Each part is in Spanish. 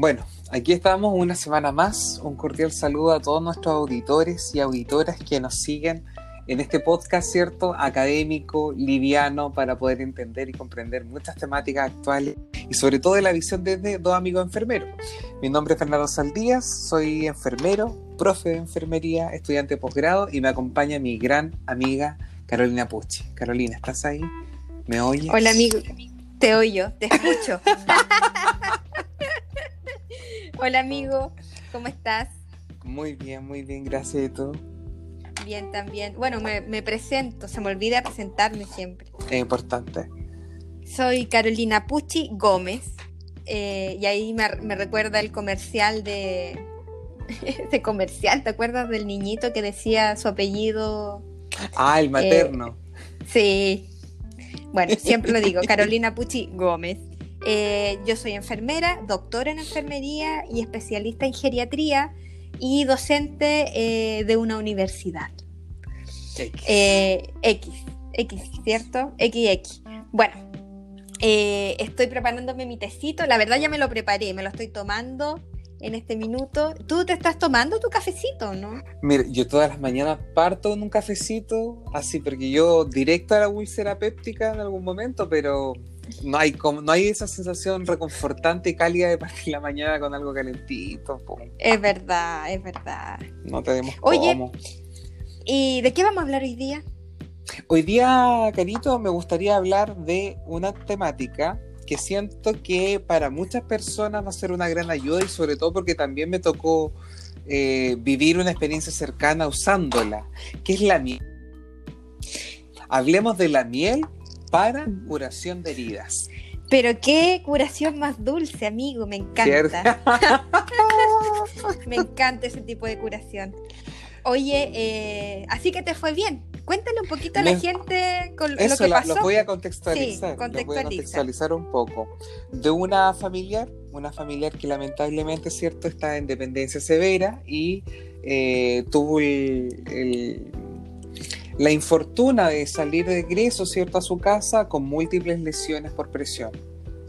Bueno, aquí estamos una semana más. Un cordial saludo a todos nuestros auditores y auditoras que nos siguen en este podcast, ¿cierto? Académico, liviano, para poder entender y comprender muchas temáticas actuales y sobre todo de la visión desde dos amigos enfermeros. Mi nombre es Fernando Saldías, soy enfermero, profe de enfermería, estudiante de posgrado y me acompaña mi gran amiga Carolina Pucci. Carolina, ¿estás ahí? ¿Me oyes? Hola amigo, te oyo, te escucho. Hola amigo, ¿cómo estás? Muy bien, muy bien, gracias. ¿Y tú? Bien, también. Bueno, me, presento, se me olvida presentarme siempre. Es importante. Soy Carolina Pucci Gómez, eh, y ahí me, recuerda el comercial de... ese comercial, ¿te acuerdas del niñito que decía su apellido? Ah, el materno. Eh, sí. Bueno, siempre lo digo, Carolina Pucci Gómez. Eh, yo soy enfermera, doctora en enfermería y especialista en geriatría y docente eh, de una universidad. X. Eh, X, X, ¿cierto? XX. Bueno, estoy preparándome mi tecito. La verdad ya me lo preparé, me lo estoy tomando en este minuto. ¿Tú te estás tomando tu cafecito, no? Mira, yo todas las mañanas parto en un cafecito, así porque yo directo a la úlcera péptica en algún momento, pero no hay como, no hay esa sensación reconfortante y cálida de partir la mañana con algo calentito. Es verdad, es verdad. No tenemos Oye, ¿y de qué vamos a hablar hoy día? Hoy día, Carito, me gustaría hablar de una temática que siento que para muchas personas va a ser una gran ayuda y sobre todo porque también me tocó eh, vivir una experiencia cercana usándola, que es la miel. Hablemos de la miel para curación de heridas. Pero qué curación más dulce, amigo, me encanta. me encanta ese tipo de curación. Oye, eh, así que te fue bien. Cuéntale un poquito a la gente con lo que pasó. lo voy a contextualizar. Sí, voy a contextualizar un poco. De una familiar, una familiar que lamentablemente, cierto, está en dependencia severa y eh, tuvo el la infortuna de salir de egreso, ¿cierto?, a su casa con múltiples lesiones por presión.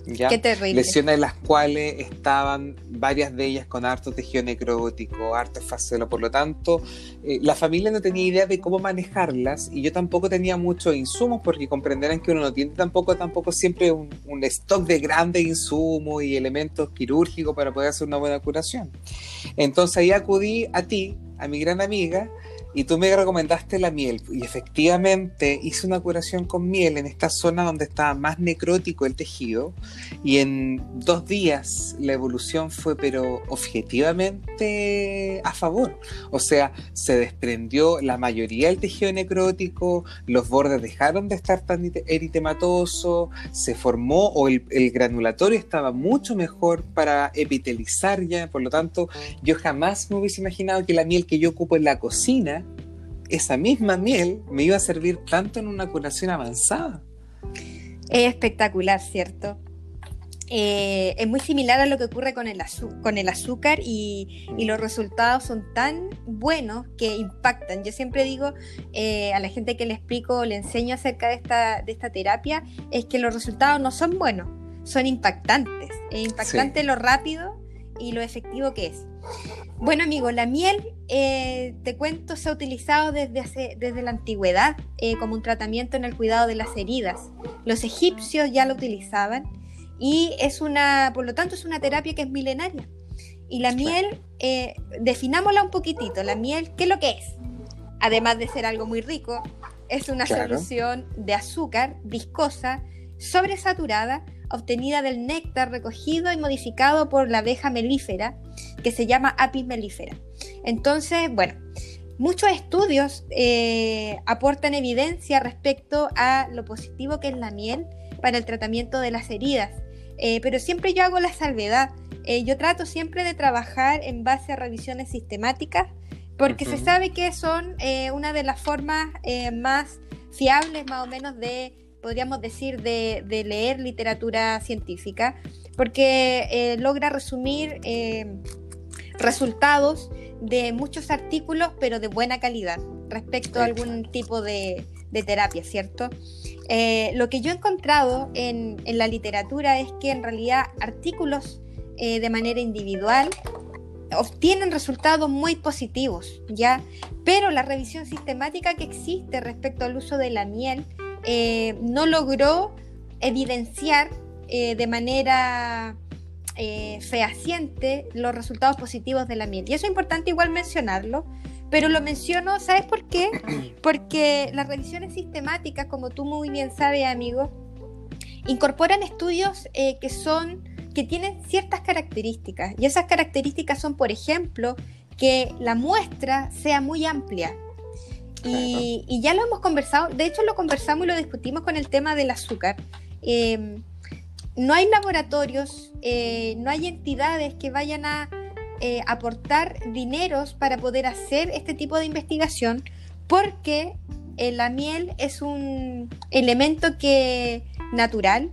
¿ya? Qué terrible. Lesiones las cuales estaban varias de ellas con harto tejido necrótico, harto facelo, por lo tanto, eh, la familia no tenía idea de cómo manejarlas y yo tampoco tenía muchos insumos porque comprenderán que uno no tiene tampoco, tampoco siempre un, un stock de grandes insumos y elementos quirúrgicos para poder hacer una buena curación. Entonces ahí acudí a ti, a mi gran amiga, y tú me recomendaste la miel y efectivamente hice una curación con miel en esta zona donde estaba más necrótico el tejido y en dos días la evolución fue pero objetivamente a favor. O sea, se desprendió la mayoría del tejido necrótico, los bordes dejaron de estar tan eritematosos, se formó o el, el granulatorio estaba mucho mejor para epitelizar ya, por lo tanto yo jamás me hubiese imaginado que la miel que yo ocupo en la cocina esa misma miel me iba a servir tanto en una curación avanzada. Es espectacular, ¿cierto? Eh, es muy similar a lo que ocurre con el, con el azúcar y, los resultados son tan buenos que impactan. Yo siempre digo eh, a la gente que le explico, le enseño acerca de esta, de esta terapia, es que los resultados no son buenos, son impactantes. Es impactante lo rápido y lo efectivo que es. Bueno, amigo, la miel, eh, te cuento, se ha utilizado desde, desde la antigüedad eh, como un tratamiento en el cuidado de las heridas. Los egipcios ya lo utilizaban y es una, por lo tanto, es una terapia que es milenaria. Y la miel, eh, definámosla un poquitito. La miel, ¿qué es lo que es? Además de ser algo muy rico, es una solución de azúcar viscosa, sobresaturada, obtenida del néctar recogido y modificado por la abeja melífera, que se llama Apis melífera. Entonces, bueno, muchos estudios eh, aportan evidencia respecto a lo positivo que es la miel para el tratamiento de las heridas, eh, pero siempre yo hago la salvedad. Eh, yo trato siempre de trabajar en base a revisiones sistemáticas, porque se sabe que son una de las formas más fiables, más o menos, de podríamos decir, de, leer literatura científica, porque eh, logra resumir eh, resultados de muchos artículos, pero de buena calidad, respecto a algún tipo de, terapia, ¿cierto? Eh, lo que yo he encontrado en, la literatura es que en realidad artículos eh, de manera individual obtienen resultados muy positivos, ¿ya? Pero la revisión sistemática que existe respecto al uso de la miel eh, no logró evidenciar eh, de manera fehaciente los resultados positivos de la miel. Y eso es importante igual mencionarlo, pero lo menciono, ¿sabes por qué? Porque las revisiones sistemáticas, como tú muy bien sabes, amigo, incorporan estudios que son que tienen ciertas características. Y esas características son, por ejemplo, que la muestra sea muy amplia. Y, ya lo hemos conversado, de hecho lo conversamos y lo discutimos con el tema del azúcar. Em, no hay laboratorios, eh, no hay entidades que vayan a eh, aportar dineros para poder hacer este tipo de investigación porque eh, la miel es un elemento que natural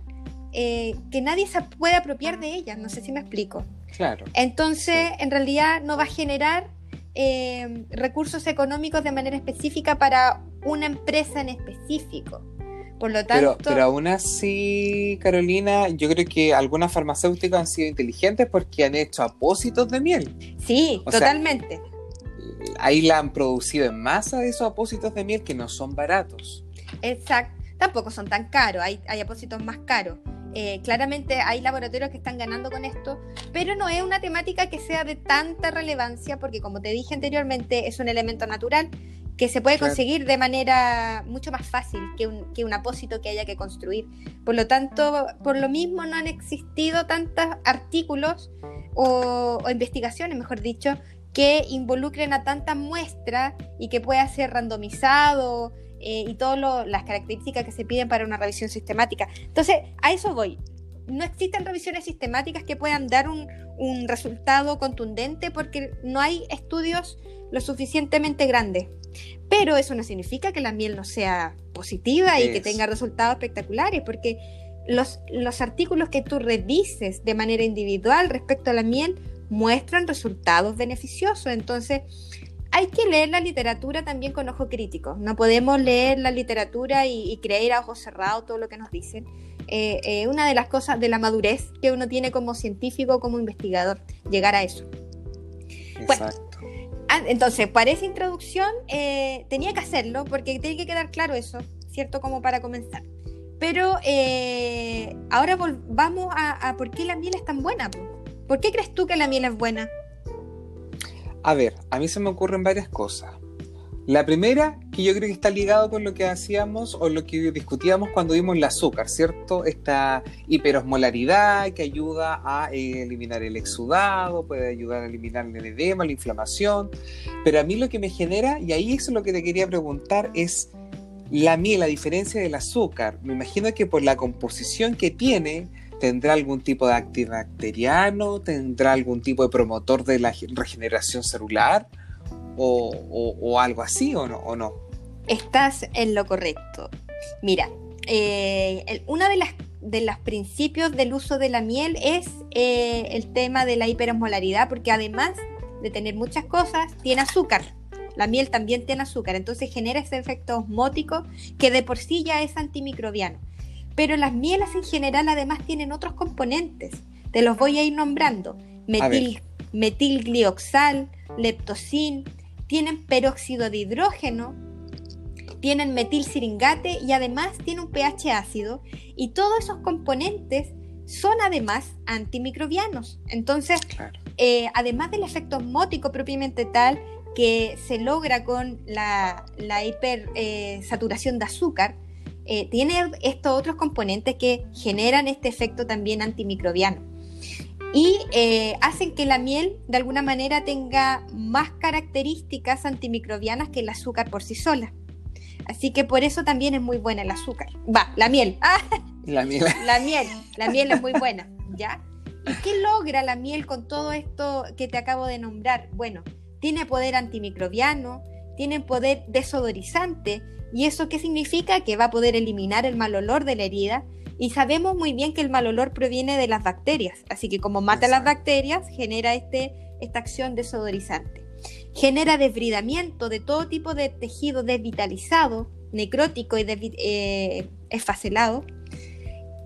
eh, que nadie se puede apropiar de ellas, no sé si me explico. Claro. Entonces, en realidad no va a generar eh, recursos económicos de manera específica para una empresa en específico. Por lo tanto. Pero, aún así, Carolina, yo creo que algunas farmacéuticas han sido inteligentes porque han hecho apósitos de miel. Sí, totalmente. ahí la han producido en masa de esos apósitos de miel que no son baratos. Exacto. Tampoco son tan caros, hay, hay apósitos más caros. Eh, claramente hay laboratorios que están ganando con esto, pero no es una temática que sea de tanta relevancia porque como te dije anteriormente es un elemento natural que se puede conseguir de manera mucho más fácil que un, que un apósito que haya que construir. Por lo tanto, por lo mismo no han existido tantos artículos o, investigaciones, mejor dicho, que involucren a tantas muestras y que pueda ser randomizado eh, y todas las características que se piden para una revisión sistemática. Entonces, a eso voy. No existen revisiones sistemáticas que puedan dar un, resultado contundente porque no hay estudios lo suficientemente grandes. Pero eso no significa que la miel no sea positiva y que tenga resultados espectaculares, porque los, los artículos que tú revises de manera individual respecto a la miel muestran resultados beneficiosos. Entonces, hay que leer la literatura también con ojo crítico. No podemos leer la literatura y, creer a ojos cerrados todo lo que nos dicen. Eh, eh, una de las cosas de la madurez que uno tiene como científico, como investigador, llegar a eso. Exacto. Ah, entonces, para esa introducción eh, tenía que hacerlo porque tiene que quedar claro eso, ¿cierto? Como para comenzar. Pero ahora vamos a, a, por qué la miel es tan buena. ¿Por qué crees tú que la miel es buena? A ver, a mí se me ocurren varias cosas. La primera, que yo creo que está ligado con lo que hacíamos o lo que discutíamos cuando vimos el azúcar, ¿cierto? Esta hiperosmolaridad que ayuda a eh, eliminar el exudado, puede ayudar a eliminar el edema, la inflamación. Pero a mí lo que me genera, y ahí eso es lo que te quería preguntar, es la miel, la diferencia del azúcar. Me imagino que por la composición que tiene, ¿Tendrá algún tipo de antibacteriano? ¿Tendrá algún tipo de promotor de la regeneración celular? ¿O, algo así o no, o no? Estás en lo correcto. Mira, eh, una de las de los principios del uso de la miel es eh, el tema de la hiperosmolaridad, porque además de tener muchas cosas, tiene azúcar. La miel también tiene azúcar, entonces genera ese efecto osmótico que de por sí ya es antimicrobiano. Pero las mielas en general además tienen otros componentes. Te los voy a ir nombrando. Metil, metilglioxal, leptosin, tienen peróxido de hidrógeno, tienen metilciringate y además tiene un pH ácido. Y todos esos componentes son además antimicrobianos. Entonces, eh, además del efecto osmótico propiamente tal que se logra con la, la hipersaturación eh, de azúcar, eh, tiene estos otros componentes que generan este efecto también antimicrobiano y eh, hacen que la miel de alguna manera tenga más características antimicrobianas que el azúcar por sí sola. Así que por eso también es muy buena el azúcar. Va, la miel. Ah, la miel. La miel. La miel es muy buena, ¿ya? ¿Y qué logra la miel con todo esto que te acabo de nombrar? Bueno, tiene poder antimicrobiano, tiene poder desodorizante, ¿Y eso qué significa? Que va a poder eliminar el mal olor de la herida. Y sabemos muy bien que el mal olor proviene de las bacterias. Así que como mata las bacterias, genera este, esta acción desodorizante. Genera desbridamiento de todo tipo de tejido desvitalizado, necrótico y eh, esfacelado.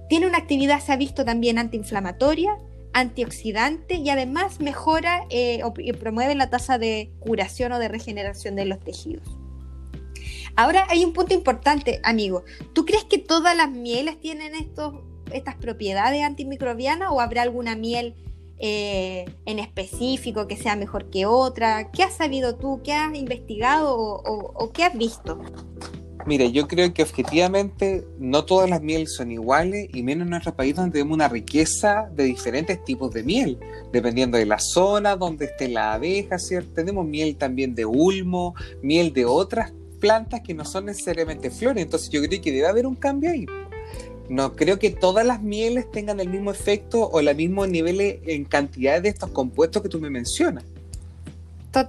Tiene una actividad, se ha visto también antiinflamatoria, antioxidante y además mejora eh, y promueve la tasa de curación o de regeneración de los tejidos. Ahora hay un punto importante, amigo. ¿Tú crees que todas las mieles tienen estos, estas propiedades antimicrobianas o habrá alguna miel eh, en específico que sea mejor que otra? ¿Qué has sabido tú? ¿Qué has investigado o, qué has visto? Mire, yo creo que objetivamente no todas las mieles son iguales y menos en nuestro país donde tenemos una riqueza de diferentes tipos de miel, dependiendo de la zona donde esté la abeja, ¿cierto? Tenemos miel también de ulmo, miel de otras plantas que no son necesariamente flores, entonces yo creo que debe haber un cambio ahí no creo que todas las mieles tengan el mismo efecto o el mismo nivel en cantidad de estos compuestos que tú me mencionas.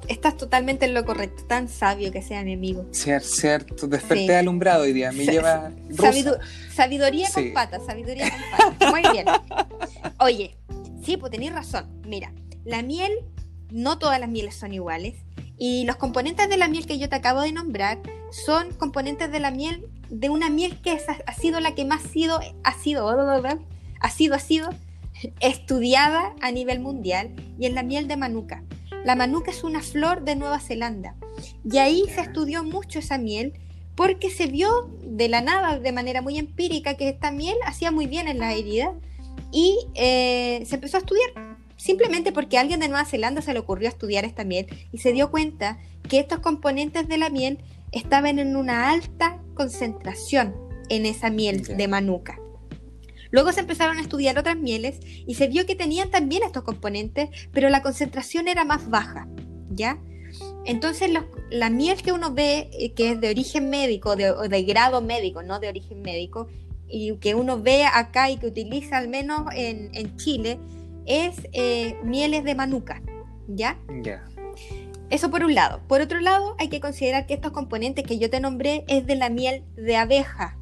Estás totalmente en lo correcto, tan sabio que sea mi amigo. Cierto, cierto, desperté alumbrado hoy día, me lleva... sabiduría con patas, sabiduría con patas. Muy bien. Oye, sí, pues tenéis razón. Mira, la miel, no todas las mieles son iguales. Y los componentes de la miel que yo te acabo de nombrar son componentes de la miel de una miel que ha sido la que más ha sido, ha sido, ha sido, ha sido estudiada a nivel mundial y es la miel de manuka. La manuka es una flor de Nueva Zelanda. Y ahí se estudió mucho esa miel porque se vio de la nada, de manera muy empírica, que esta miel hacía muy bien en la herida y eh, se empezó a estudiar simplemente porque a alguien de Nueva Zelanda se le ocurrió estudiar esta miel y se dio cuenta que estos componentes de la miel estaban en una alta concentración en esa miel de manuka. Luego se empezaron a estudiar otras mieles y se vio que tenían también estos componentes, pero la concentración era más baja, ¿ya? Entonces la miel que uno ve eh, que es de origen médico, de, de grado médico, no de origen médico, y que uno ve acá y que utiliza al menos en, Chile, es eh, mieles de manuka, ¿ya? Ya. Eso por un lado. Por otro lado, hay que considerar que estos componentes que yo te nombré es de la miel de abeja,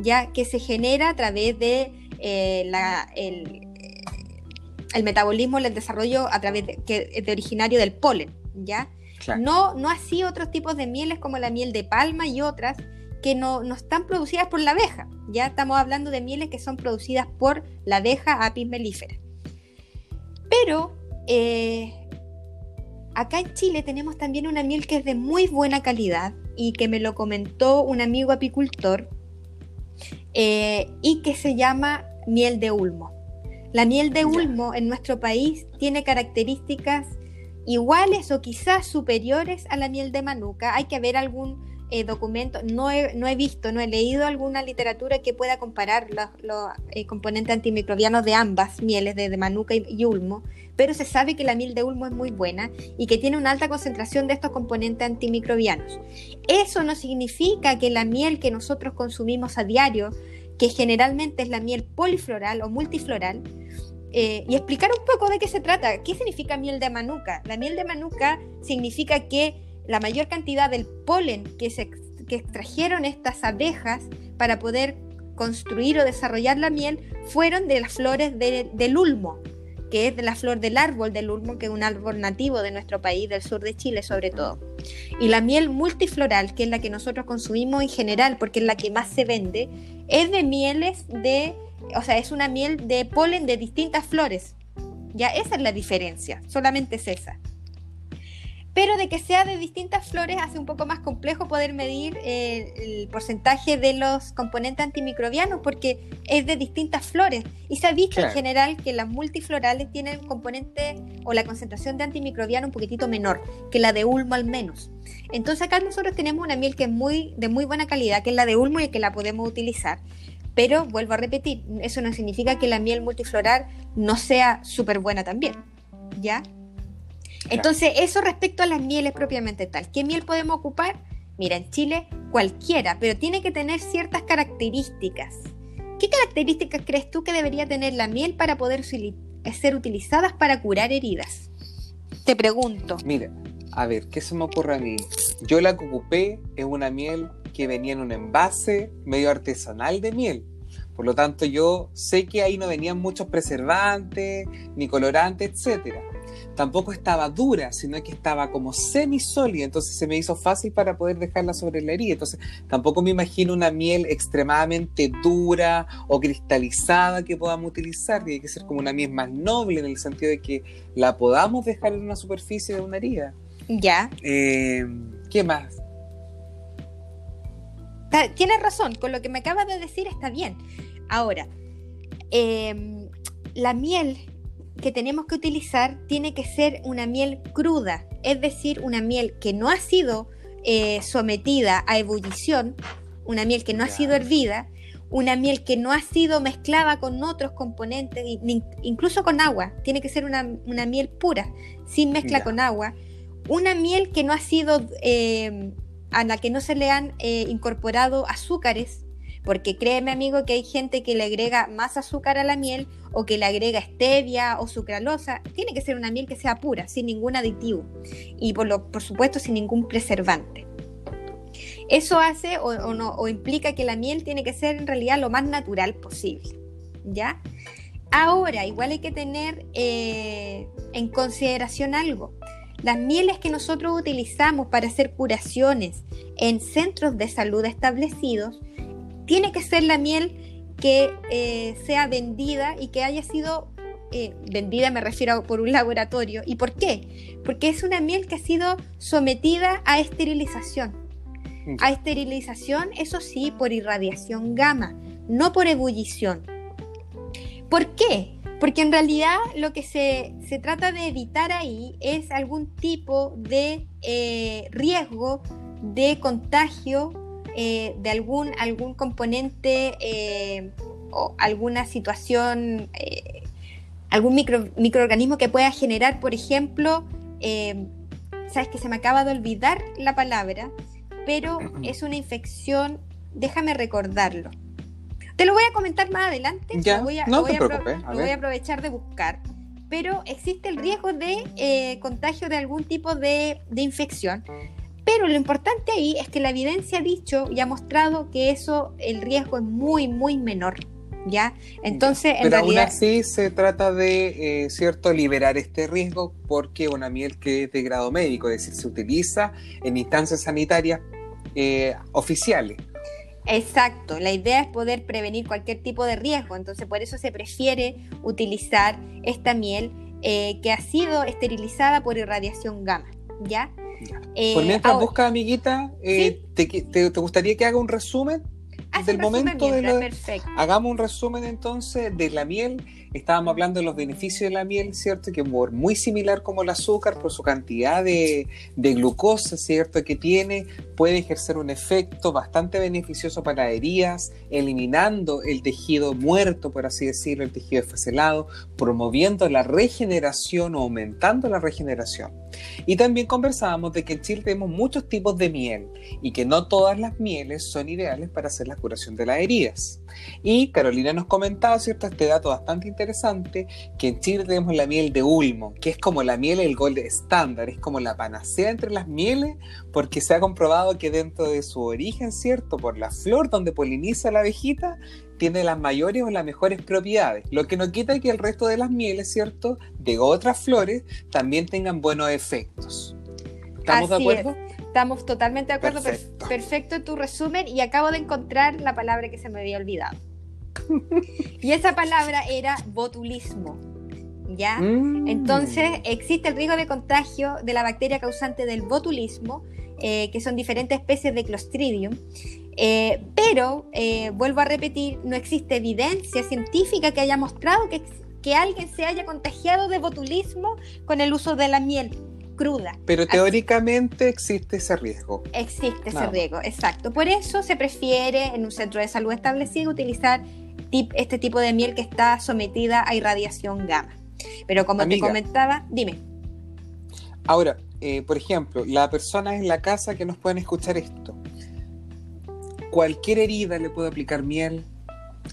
ya que se genera a través de eh, el, metabolismo, el desarrollo a través de, que es de originario del polen, ¿ya? No, no así otros tipos de mieles como la miel de palma y otras que no, no, están producidas por la abeja. Ya estamos hablando de mieles que son producidas por la abeja apis mellifera. Pero eh, Acá en Chile tenemos también una miel que es de muy buena calidad y que me lo comentó un amigo apicultor eh, y que se llama miel de ulmo. La miel de ulmo en nuestro país tiene características iguales o quizás superiores a la miel de manuka. Hay que ver algún eh, documento, no he, no he, visto, no he leído alguna literatura que pueda comparar los, eh, componentes antimicrobianos de ambas mieles, de, manuka y, ulmo, pero se sabe que la miel de ulmo es muy buena y que tiene una alta concentración de estos componentes antimicrobianos. Eso no significa que la miel que nosotros consumimos a diario, que generalmente es la miel polifloral o multifloral, eh, y explicar un poco de qué se trata. ¿Qué significa miel de manuka? La miel de manuka significa que la mayor cantidad del polen que, extrajeron estas abejas para poder construir o desarrollar la miel fueron de las flores del ulmo, que es de la flor del árbol del ulmo, que es un árbol nativo de nuestro país, del sur de Chile sobre todo. Y la miel multifloral, que es la que nosotros consumimos en general, porque es la que más se vende, es de mieles de, o sea, es una miel de polen de distintas flores. Ya esa es la diferencia, solamente es esa pero de que sea de distintas flores hace un poco más complejo poder medir eh, el porcentaje de los componentes antimicrobianos porque es de distintas flores y se ha visto en general que las multiflorales tienen componente o la concentración de antimicrobiano un poquitito menor que la de ulmo al menos. Entonces acá nosotros tenemos una miel que es muy de muy buena calidad, que es la de ulmo y que la podemos utilizar. Pero vuelvo a repetir, eso no significa que la miel multifloral no sea súper buena también. ¿Ya? Entonces, eso respecto a las mieles propiamente tal. ¿Qué miel podemos ocupar? Mira, en Chile cualquiera, pero tiene que tener ciertas características. ¿Qué características crees tú que debería tener la miel para poder ser utilizadas para curar heridas? Te pregunto. Mira, a ver, ¿qué se me ocurre a mí? Yo la que ocupé es una miel que venía en un envase medio artesanal de miel. Por lo tanto, yo sé que ahí no venían muchos preservantes, ni colorantes, etcétera tampoco estaba dura, sino que estaba como semisólida, entonces se me hizo fácil para poder dejarla sobre la herida. Entonces tampoco me imagino una miel extremadamente dura o cristalizada que podamos utilizar, tiene que ser como una miel más noble en el sentido de que la podamos dejar en una superficie de una herida. Ya. Eh, ¿Qué más? Tienes razón, con lo que me acabas de decir está bien. Ahora, em, la miel que tenemos que utilizar tiene que ser una miel cruda, es decir, una miel que no ha sido eh, sometida a ebullición, una miel que no ha sido hervida, una miel que no ha sido mezclada con otros componentes, incluso con agua, tiene que ser una, miel pura, sin mezcla con agua, una miel que no ha sido, em, a la que no se le han eh, incorporado azúcares, porque créeme amigo que hay gente que le agrega más azúcar a la miel o que le agrega stevia o sucralosa. Tiene que ser una miel que sea pura, sin ningún aditivo y por, supuesto sin ningún preservante. Eso hace o implica que la miel tiene que ser en realidad lo más natural posible. ¿Ya? Ahora, igual hay que tener eh, en consideración algo. Las mieles que nosotros utilizamos para hacer curaciones en centros de salud establecidos tiene que ser la miel que eh, sea vendida y que haya sido eh, vendida, me refiero por un laboratorio. ¿Y por qué? Porque es una miel que ha sido sometida a esterilización. A esterilización, eso sí, por irradiación gamma, no por ebullición. ¿Por qué? Porque en realidad lo que se, trata de evitar ahí es algún tipo de eh, riesgo de contagio eh, de algún, algún componente eh, o alguna situación, eh, algún microorganismo que pueda generar, por ejemplo, sabes que se me acaba de olvidar la palabra, pero es una infección, déjame recordarlo. Te lo voy a comentar más adelante, ya, voy a, no voy, a, voy a aprovechar de buscar. Pero existe el riesgo de contagio de algún tipo de, de, infección. Pero lo importante ahí es que la evidencia ha dicho y ha mostrado que eso, el riesgo es muy, muy menor. ¿Ya? Entonces, en Pero aún así se trata de, eh, ¿cierto?, liberar este riesgo porque una miel que es de grado médico, es decir, se utiliza en instancias sanitarias eh, oficiales. Exacto, la idea es poder prevenir cualquier tipo de riesgo, entonces por eso se prefiere utilizar esta miel eh, que ha sido esterilizada por irradiación gamma, ¿ya? Eh, por mientras busca, amiguita, eh, te, gustaría que haga un resumen del momento de la... Hagamos un resumen entonces de la miel estábamos hablando de los beneficios de la miel, ¿cierto? Que es muy similar como el azúcar por su cantidad de, glucosa, ¿cierto? Que tiene, puede ejercer un efecto bastante beneficioso para heridas, eliminando el tejido muerto, por así decirlo, el tejido desfacelado, promoviendo la regeneración o aumentando la regeneración. Y también conversábamos de que en Chile tenemos muchos tipos de miel y que no todas las mieles son ideales para hacer la curación de las heridas. Y Carolina nos comentaba, ¿cierto? Este dato bastante interesante, que en Chile tenemos la miel de Ulmo, que es como la miel el gold estándar, es como la panacea entre las mieles, porque se ha comprobado que dentro de su origen, ¿cierto? Por la flor donde poliniza la abejita, tiene las mayores o las mejores propiedades, lo que no quita que el resto de las mieles, ¿cierto? De otras flores también tengan buenos efectos. ¿Estamos de acuerdo? Estamos totalmente de acuerdo. Perfecto. tu resumen y acabo de encontrar la palabra que se me había olvidado. y esa palabra era botulismo. ¿Ya? Mm. Entonces existe el riesgo de contagio de la bacteria causante del botulismo, eh, que son diferentes especies de Clostridium. Eh, pero, eh, vuelvo a repetir, no existe evidencia científica que haya mostrado que, que alguien se haya contagiado de botulismo con el uso de la miel cruda. Pero teóricamente existe ese riesgo. Existe ese riesgo, exacto. Por eso se prefiere en un centro de salud establecido utilizar este tipo de miel que está sometida a irradiación gamma. Pero como te comentaba, dime. Ahora, eh, por ejemplo, la persona en la casa que nos pueden escuchar esto, cualquier herida le puede aplicar miel,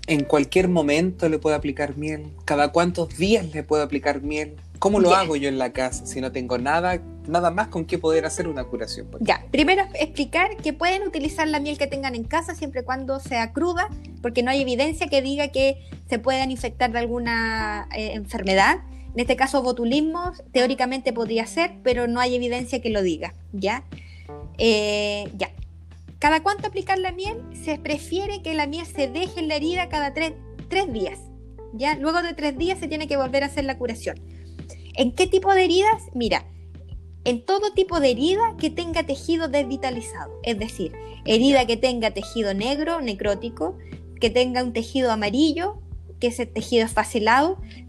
en cualquier momento le puede aplicar miel, cada cuántos días le puede aplicar miel. ¿Cómo lo hago yo en la casa si no tengo nada, nada más con qué poder hacer una curación? Ya, primero explicar que pueden utilizar la miel que tengan en casa siempre y cuando sea cruda, porque no hay evidencia que diga que se puedan infectar de alguna eh, enfermedad. En este caso, botulismo teóricamente podría ser, pero no hay evidencia que lo diga, ¿ya? Eh, ya. ¿Cada cuánto aplicar la miel? Se prefiere que la miel se deje en la herida cada tres, días, ¿ya? Luego de tres días se tiene que volver a hacer la curación. ¿En qué tipo de heridas? Mira, en todo tipo de herida que tenga tejido desvitalizado, es decir, herida que tenga tejido negro, necrótico, que tenga un tejido amarillo, que ese tejido es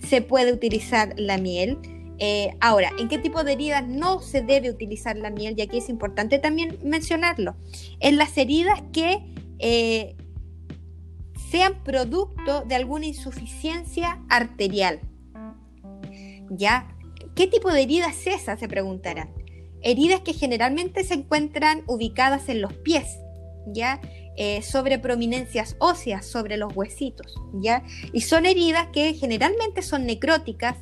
se puede utilizar la miel. Eh, ahora, ¿en qué tipo de heridas no se debe utilizar la miel? Y aquí es importante también mencionarlo. En las heridas que eh, sean producto de alguna insuficiencia arterial. ¿Ya? ¿Qué tipo de herida es esa? Se preguntarán. Heridas que generalmente se encuentran ubicadas en los pies, ¿ya? Eh, sobre prominencias óseas, sobre los huesitos, ¿ya? Y son heridas que generalmente son necróticas,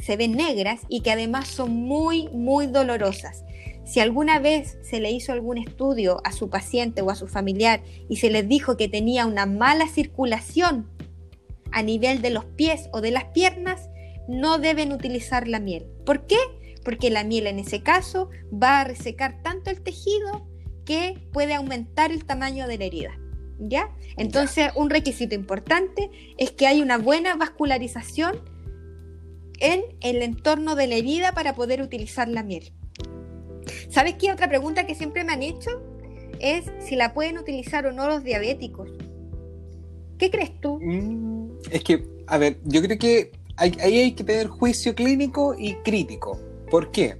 se ven negras y que además son muy, muy dolorosas. Si alguna vez se le hizo algún estudio a su paciente o a su familiar y se les dijo que tenía una mala circulación a nivel de los pies o de las piernas, no deben utilizar la miel. ¿Por qué? Porque la miel en ese caso va a resecar tanto el tejido que puede aumentar el tamaño de la herida. ¿Ya? Entonces, un requisito importante es que hay una buena vascularización en el entorno de la herida para poder utilizar la miel. ¿Sabes qué? Otra pregunta que siempre me han hecho es si la pueden utilizar o no los diabéticos. ¿Qué crees tú? Mm, es que, a ver, yo creo que ahí hay que tener juicio clínico y crítico. ¿Por qué?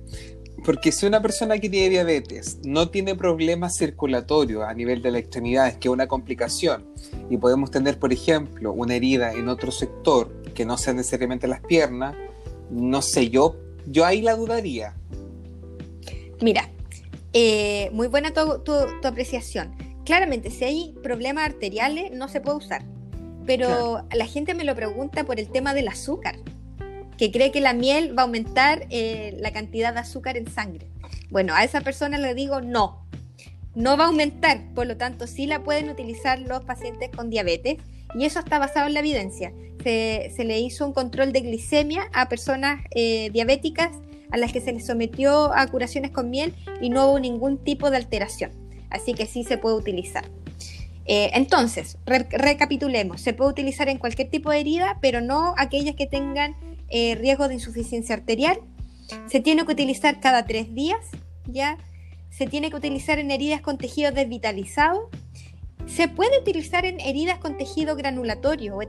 Porque si una persona que tiene diabetes no tiene problemas circulatorios a nivel de las extremidades, que es una complicación, y podemos tener, por ejemplo, una herida en otro sector que no sea necesariamente las piernas, no sé, yo, yo ahí la dudaría. Mira, eh, muy buena tu, tu, apreciación. Claramente, si hay problemas arteriales, no se puede usar pero la gente me lo pregunta por el tema del azúcar, que cree que la miel va a aumentar eh, la cantidad de azúcar en sangre. Bueno, a esa persona le digo no, no va a aumentar, por lo tanto sí la pueden utilizar los pacientes con diabetes y eso está basado en la evidencia. Se, le hizo un control de glicemia a personas eh, diabéticas a las que se les sometió a curaciones con miel y no hubo ningún tipo de alteración. Así que sí se puede utilizar. Eh, entonces, recapitulemos, se puede utilizar en cualquier tipo de herida, pero no aquellas que tengan eh, riesgo de insuficiencia arterial. Se tiene que utilizar cada tres días, ¿ya? Se tiene que utilizar en heridas con tejido desvitalizado. Se puede utilizar en heridas con tejido granulatorio o,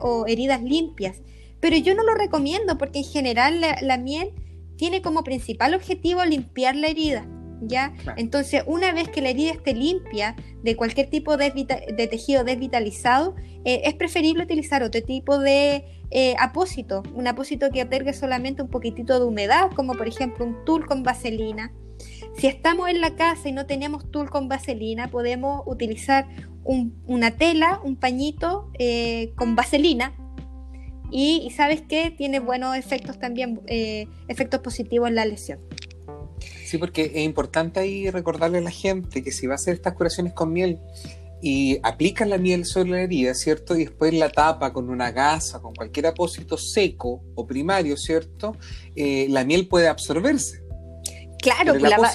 o heridas limpias, pero yo no lo recomiendo porque en general la miel tiene como principal objetivo limpiar la herida. ¿Ya? Entonces, una vez que la herida esté limpia de cualquier tipo de, tejido desvitalizado, eh, es preferible utilizar otro tipo de eh, apósito, un apósito que otorgue solamente un poquitito de humedad, como por ejemplo un tul con vaselina. Si estamos en la casa y no tenemos tul con vaselina, podemos utilizar una tela, un pañito eh, con vaselina, y, sabes que tiene buenos efectos también, efectos positivos en la lesión. Sí, porque es importante ahí recordarle a la gente que si va a hacer estas curaciones con miel y aplica la miel sobre la herida, ¿cierto? Y después la tapa con una gasa, con cualquier apósito seco o primario, ¿cierto? Eh, la miel puede absorberse. Claro, la va,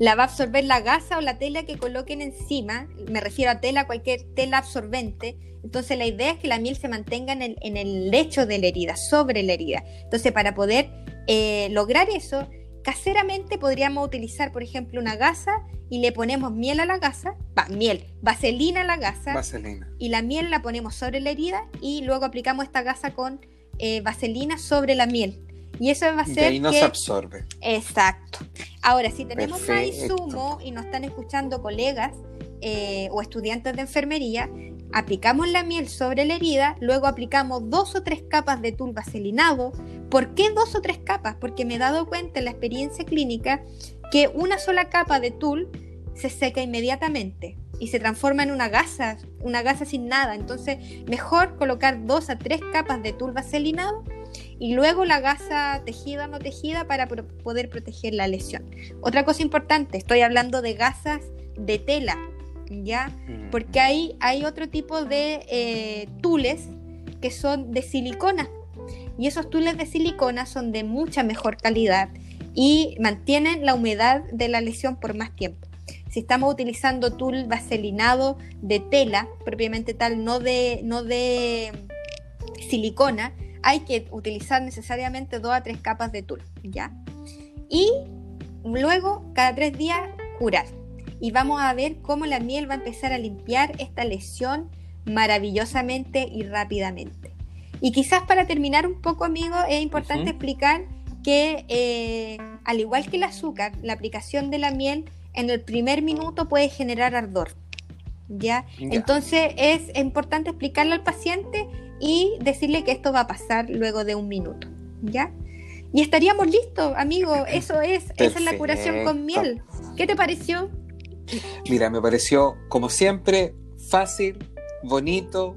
la va, a absorber la gasa o la tela que coloquen encima. Me refiero a tela, cualquier tela absorbente. Entonces la idea es que la miel se mantenga en el, en el lecho de la herida, sobre la herida. Entonces para poder eh, lograr eso, Caseramente podríamos utilizar, por ejemplo, una gasa y le ponemos miel a la gasa, va, miel, vaselina a la gasa. Vaselina. Y la miel la ponemos sobre la herida y luego aplicamos esta gasa con eh, vaselina sobre la miel. Y eso va a ser. Y no se absorbe. Exacto. Ahora, si tenemos más insumo y nos están escuchando colegas eh, o estudiantes de enfermería, aplicamos la miel sobre la herida, luego aplicamos dos o tres capas de tul vaselinado. ¿Por qué dos o tres capas? Porque me he dado cuenta en la experiencia clínica que una sola capa de tul se seca inmediatamente y se transforma en una gasa, una gasa sin nada. Entonces, mejor colocar dos a tres capas de tul vaselinado y luego la gasa tejida o no tejida para poder proteger la lesión. Otra cosa importante, estoy hablando de gasas de tela, ¿ya? Porque hay, hay otro tipo de eh, tules que son de silicona. Y esos tules de silicona son de mucha mejor calidad y mantienen la humedad de la lesión por más tiempo. Si estamos utilizando tul vaselinado de tela, propiamente tal, no de, no de silicona, hay que utilizar necesariamente dos a tres capas de tul, ¿ya? Y luego, cada tres días, curar. Y vamos a ver cómo la miel va a empezar a limpiar esta lesión maravillosamente y rápidamente. Y quizás para terminar un poco, amigo, es importante explicar que eh, al igual que el azúcar, la aplicación de la miel en el primer minuto puede generar ardor. ¿ya? Entonces es importante explicarle al paciente y decirle que esto va a pasar luego de un minuto. ¿ya? Y estaríamos listos, amigo. Eso es, esa es la curación con miel. ¿Qué te pareció? Mira, me pareció, como siempre, fácil, bonito,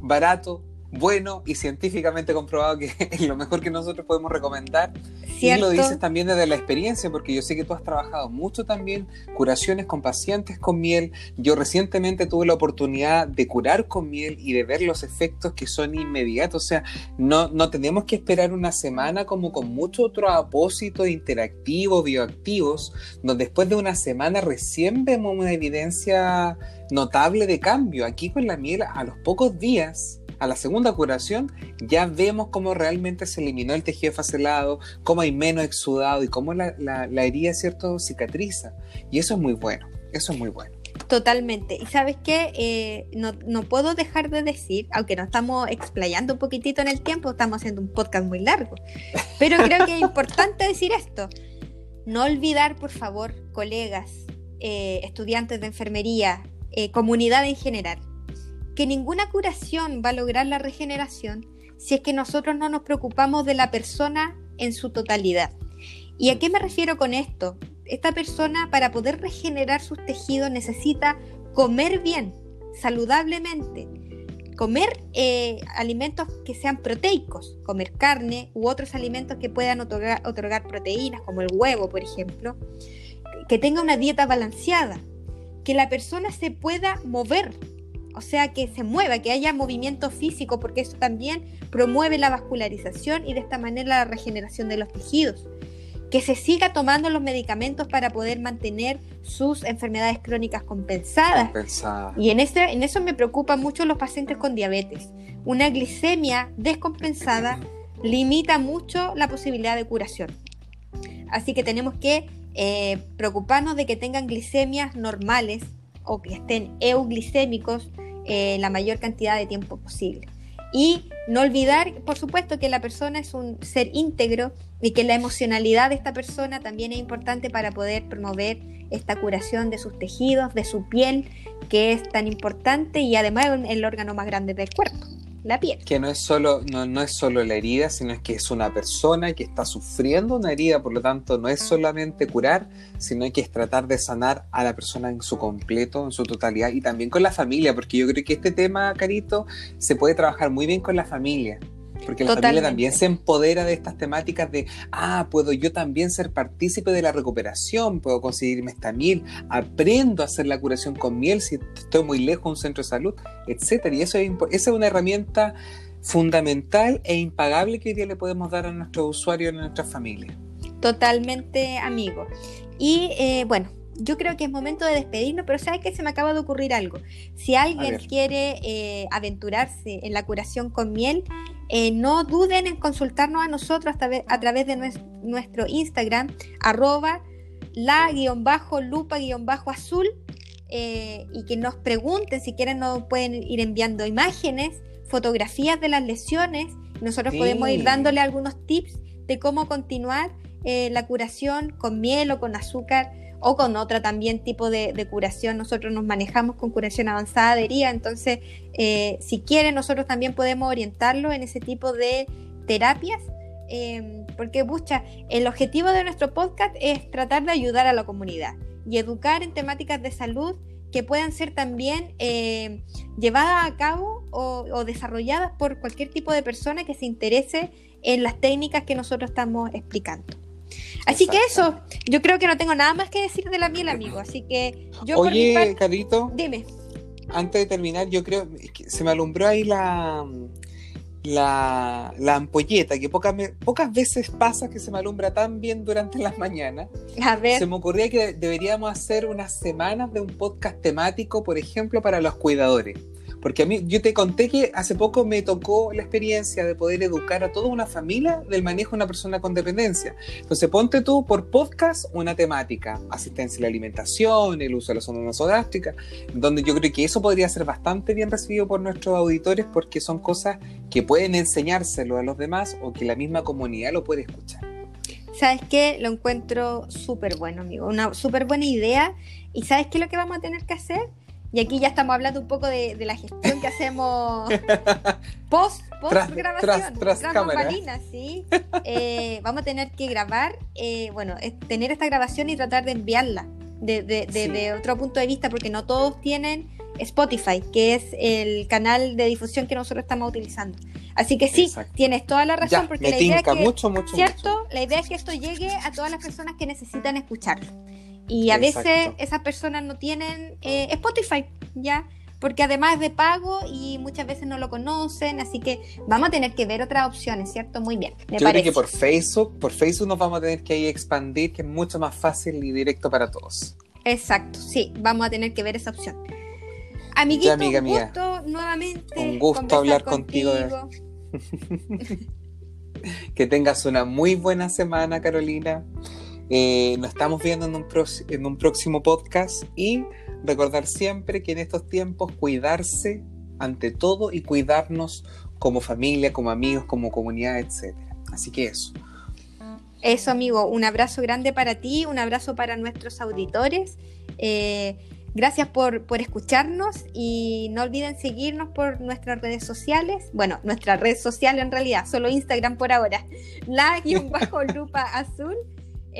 barato, bueno y científicamente comprobado que es lo mejor que nosotros podemos recomendar. Y lo dices también desde la experiencia, porque yo sé que tú has trabajado mucho también curaciones con pacientes con miel. Yo recientemente tuve la oportunidad de curar con miel y de ver los efectos que son inmediatos. O sea, no, no tenemos que esperar una semana como con muchos otros apósitos interactivos, bioactivos, donde después de una semana recién vemos una evidencia notable de cambio. Aquí con la miel, a los pocos días, a la segunda curación ya vemos cómo realmente se eliminó el tejido facelado, cómo hay menos exudado y cómo la, herida, ¿cierto?, cicatriza. Y eso es muy bueno, eso es muy bueno. Totalmente. Y sabes qué, eh, no, no, puedo dejar de decir, aunque nos estamos explayando un poquitito en el tiempo, estamos haciendo un podcast muy largo, pero creo que es importante decir esto. No olvidar, por favor, colegas, eh, estudiantes de enfermería, eh, comunidad en general, que ninguna curación va a lograr la regeneración si es que nosotros no nos preocupamos de la persona en su totalidad. ¿Y a qué me refiero con esto? Esta persona para poder regenerar sus tejidos necesita comer bien, saludablemente, comer eh, alimentos que sean proteicos, comer carne u otros alimentos que puedan otorgar, otorgar proteínas, como el huevo, por ejemplo, que tenga una dieta balanceada, que la persona se pueda mover, o sea, que se mueva, que haya movimiento físico, porque eso también promueve la vascularización y de esta manera la regeneración de los tejidos. Que se siga tomando los medicamentos para poder mantener sus enfermedades crónicas compensadas. Y en, ese, en eso me preocupan mucho los pacientes con diabetes. Una glicemia descompensada limita mucho la posibilidad de curación. Así que tenemos que eh, preocuparnos de que tengan glicemias normales o que estén euglicémicos eh, la mayor cantidad de tiempo posible. Y no olvidar, por supuesto, que la persona es un ser íntegro y que la emocionalidad de esta persona también es importante para poder promover esta curación de sus tejidos, de su piel, que es tan importante y además el órgano más grande del cuerpo la piel. Que no es solo, no, no es solo la herida, sino es que es una persona que está sufriendo una herida, por lo tanto no es solamente curar, sino que es tratar de sanar a la persona en su completo, en su totalidad, y también con la familia, porque yo creo que este tema, Carito, se puede trabajar muy bien con la familia. Porque la familia también se empodera de estas temáticas de, ah, puedo yo también ser partícipe de la recuperación, puedo conseguirme esta miel, aprendo a hacer la curación con miel si estoy muy lejos de un centro de salud, etcétera. Y eso es, esa es una herramienta fundamental e impagable que hoy día le podemos dar a nuestros usuarios y a nuestras familias. Totalmente, amigo. Y eh, bueno, yo creo que es momento de despedirnos, pero ¿sabes que Se me acaba de ocurrir algo. Si alguien quiere eh, aventurarse en la curación con miel, eh, no duden en consultarnos a nosotros a, través de nuestro Instagram, arroba la-lupa-azul, eh, y que nos pregunten, si quieren nos pueden ir enviando imágenes, fotografías de las lesiones, nosotros podemos ir dándole algunos tips de cómo continuar la curación con miel o con azúcar o con otra también tipo de, curación. Nosotros nos manejamos con curación avanzada de herida, entonces eh, si quieren nosotros también podemos orientarlo en ese tipo de terapias. Em, porque, pucha, el objetivo de nuestro podcast es tratar de ayudar a la comunidad y educar en temáticas de salud que puedan ser también em, llevadas a cabo o, o, desarrolladas por cualquier tipo de persona que se interese en las técnicas que nosotros estamos explicando. Así que eso, yo creo que no tengo nada más que decir de la miel, amigo. Así que yo Oye, por mi Carito, dime. Antes de terminar, yo creo que se me alumbró ahí la, la, la ampolleta, que pocas, pocas veces pasa que se me alumbra tan bien durante las mañanas. A ver, Se me ocurría que deberíamos hacer unas semanas de un podcast temático, por ejemplo, para los cuidadores. Porque a mí, yo te conté que hace poco me tocó la experiencia de poder educar a toda una familia del manejo de una persona con dependencia. Entonces, ponte tú por podcast una temática, asistencia a la alimentación, el uso de la zona nasogástrica, donde yo creo que eso podría ser bastante bien recibido por nuestros auditores porque son cosas que pueden enseñárselo a los demás o que la misma comunidad lo puede escuchar. ¿sabes qué? Lo encuentro súper bueno, amigo. Una súper buena idea. ¿Y sabes qué es lo que vamos a tener que hacer? Y aquí ya estamos hablando un poco de, de la gestión que hacemos post, post Tras- grabación, tras- tras cámara. ¿sí? Eh, vamos a tener que grabar, eh, bueno, es tener esta grabación y tratar de enviarla de, de- de- Sí. de otro punto de vista, porque no todos tienen Spotify, que es el canal de difusión que nosotros estamos utilizando. Así que sí, Exacto. tienes toda la razón, Ya, porque la idea es que mucho, mucho, ¿Cierto? La idea es que esto llegue a todas las personas que necesitan escucharlo. Y a Exacto. veces esas personas no tienen eh, Spotify, ¿ya? Porque además es de pago y muchas veces no lo conocen, así que vamos a tener que ver otras opciones, ¿cierto? Muy bien, me Yo parece. creo que por Facebook, por Facebook nos vamos a tener que ahí expandir, que es mucho más fácil y directo para todos. Exacto, sí, vamos a tener que ver esa opción. Amiguito, Ya, amiga un gusto nuevamente. Un gusto hablar contigo. Que tengas una muy buena semana, Carolina. Eh, nos estamos viendo en un, próximo podcast y recordar siempre que en estos tiempos cuidarse ante todo y cuidarnos como familia, como amigos, como comunidad, etc. Así que eso. Eso, amigo, un abrazo grande para ti, un abrazo para nuestros auditores. Eh, gracias por, por escucharnos y no olviden seguirnos por nuestras redes sociales. Bueno, nuestra red social en realidad, solo Instagram por ahora. La guion bajo lupa azul.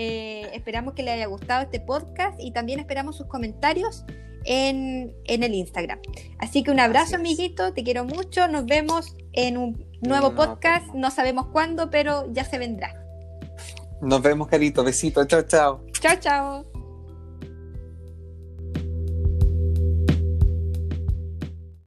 Eh, esperamos que les haya gustado este podcast y también esperamos sus comentarios en, en el Instagram. Así que un abrazo, amiguito, te quiero mucho. Nos vemos en un nuevo No, podcast. pues no. No sabemos cuándo, pero ya se vendrá. Nos vemos, Carito. Besitos. Chao, chao. Chao, chao.